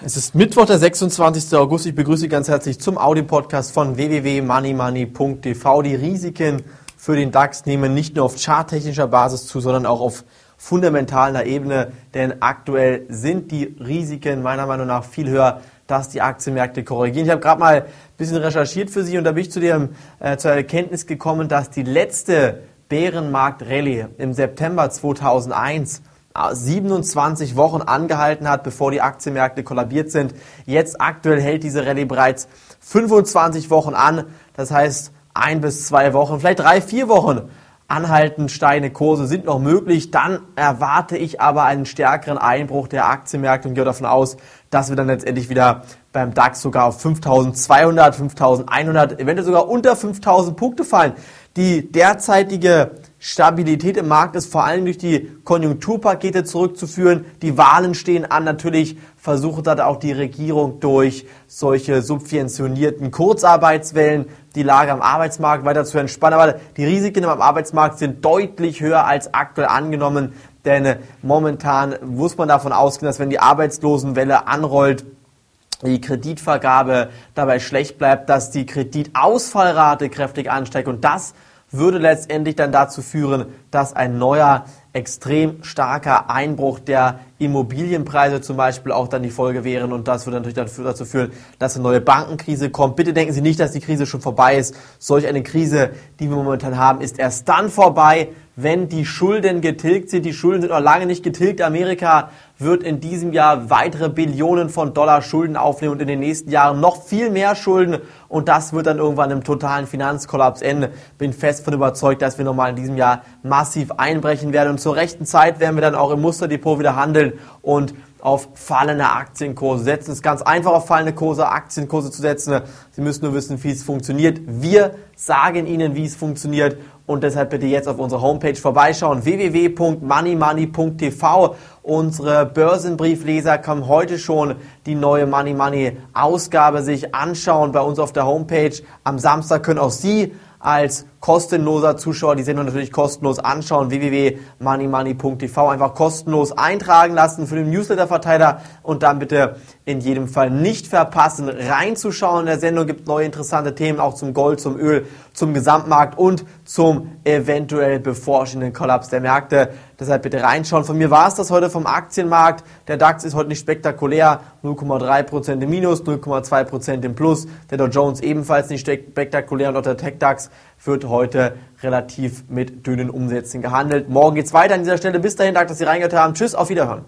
Es ist Mittwoch, der 26. August. Ich begrüße Sie ganz herzlich zum Audio-Podcast von www.moneymoney.tv. Die Risiken für den DAX nehmen nicht nur auf charttechnischer Basis zu, sondern auch auf fundamentaler Ebene. Denn aktuell sind die Risiken meiner Meinung nach viel höher, dass die Aktienmärkte korrigieren. Ich habe gerade mal ein bisschen recherchiert für Sie und da bin ich zu dem, äh, zur Erkenntnis gekommen, dass die letzte Bärenmarkt-Rallye im September 2001 27 Wochen angehalten hat, bevor die Aktienmärkte kollabiert sind. Jetzt aktuell hält diese Rallye bereits 25 Wochen an. Das heißt, ein bis zwei Wochen, vielleicht drei, vier Wochen anhalten steigende Kurse sind noch möglich. Dann erwarte ich aber einen stärkeren Einbruch der Aktienmärkte und gehe davon aus, dass wir dann letztendlich wieder beim DAX sogar auf 5200, 5100, eventuell sogar unter 5000 Punkte fallen. Die derzeitige Stabilität im Markt ist vor allem durch die Konjunkturpakete zurückzuführen. Die Wahlen stehen an. Natürlich versucht hat auch die Regierung durch solche subventionierten Kurzarbeitswellen die Lage am Arbeitsmarkt weiter zu entspannen. Aber die Risiken am Arbeitsmarkt sind deutlich höher als aktuell angenommen. Denn momentan muss man davon ausgehen, dass wenn die Arbeitslosenwelle anrollt, die Kreditvergabe dabei schlecht bleibt, dass die Kreditausfallrate kräftig ansteigt und das würde letztendlich dann dazu führen, dass ein neuer, extrem starker Einbruch der Immobilienpreise zum Beispiel auch dann die Folge wären und das würde natürlich dazu führen, dass eine neue Bankenkrise kommt. Bitte denken Sie nicht, dass die Krise schon vorbei ist. Solch eine Krise, die wir momentan haben, ist erst dann vorbei, wenn die Schulden getilgt sind. Die Schulden sind noch lange nicht getilgt. Amerika wird in diesem Jahr weitere Billionen von Dollar Schulden aufnehmen und in den nächsten Jahren noch viel mehr Schulden. Und das wird dann irgendwann im totalen Finanzkollaps enden. Bin fest von überzeugt, dass wir nochmal in diesem Jahr massiv einbrechen werden. Und zur rechten Zeit werden wir dann auch im Musterdepot wieder handeln und auf fallende Aktienkurse setzen. Es ist ganz einfach, auf fallende Kurse, Aktienkurse zu setzen. Sie müssen nur wissen, wie es funktioniert. Wir sagen Ihnen, wie es funktioniert und deshalb bitte jetzt auf unsere Homepage vorbeischauen www.moneymoney.tv. Unsere Börsenbriefleser können heute schon die neue Money Money Ausgabe sich anschauen bei uns auf der Homepage. Am Samstag können auch Sie als kostenloser Zuschauer die Sendung natürlich kostenlos anschauen. www.moneymoney.tv einfach kostenlos eintragen lassen für den Newsletter-Verteiler und dann bitte in jedem Fall nicht verpassen, reinzuschauen. In der Sendung gibt neue interessante Themen auch zum Gold, zum Öl, zum Gesamtmarkt und zum eventuell bevorstehenden Kollaps der Märkte. Deshalb bitte reinschauen. Von mir war es das heute vom Aktienmarkt. Der DAX ist heute nicht spektakulär. 0,3% im Minus, 0,2% im Plus. Der Dow Jones ebenfalls nicht spektakulär und auch der Tech DAX wird heute relativ mit dünnen Umsätzen gehandelt. Morgen geht's weiter an dieser Stelle. Bis dahin, danke, dass Sie reingehört haben. Tschüss, auf Wiederhören.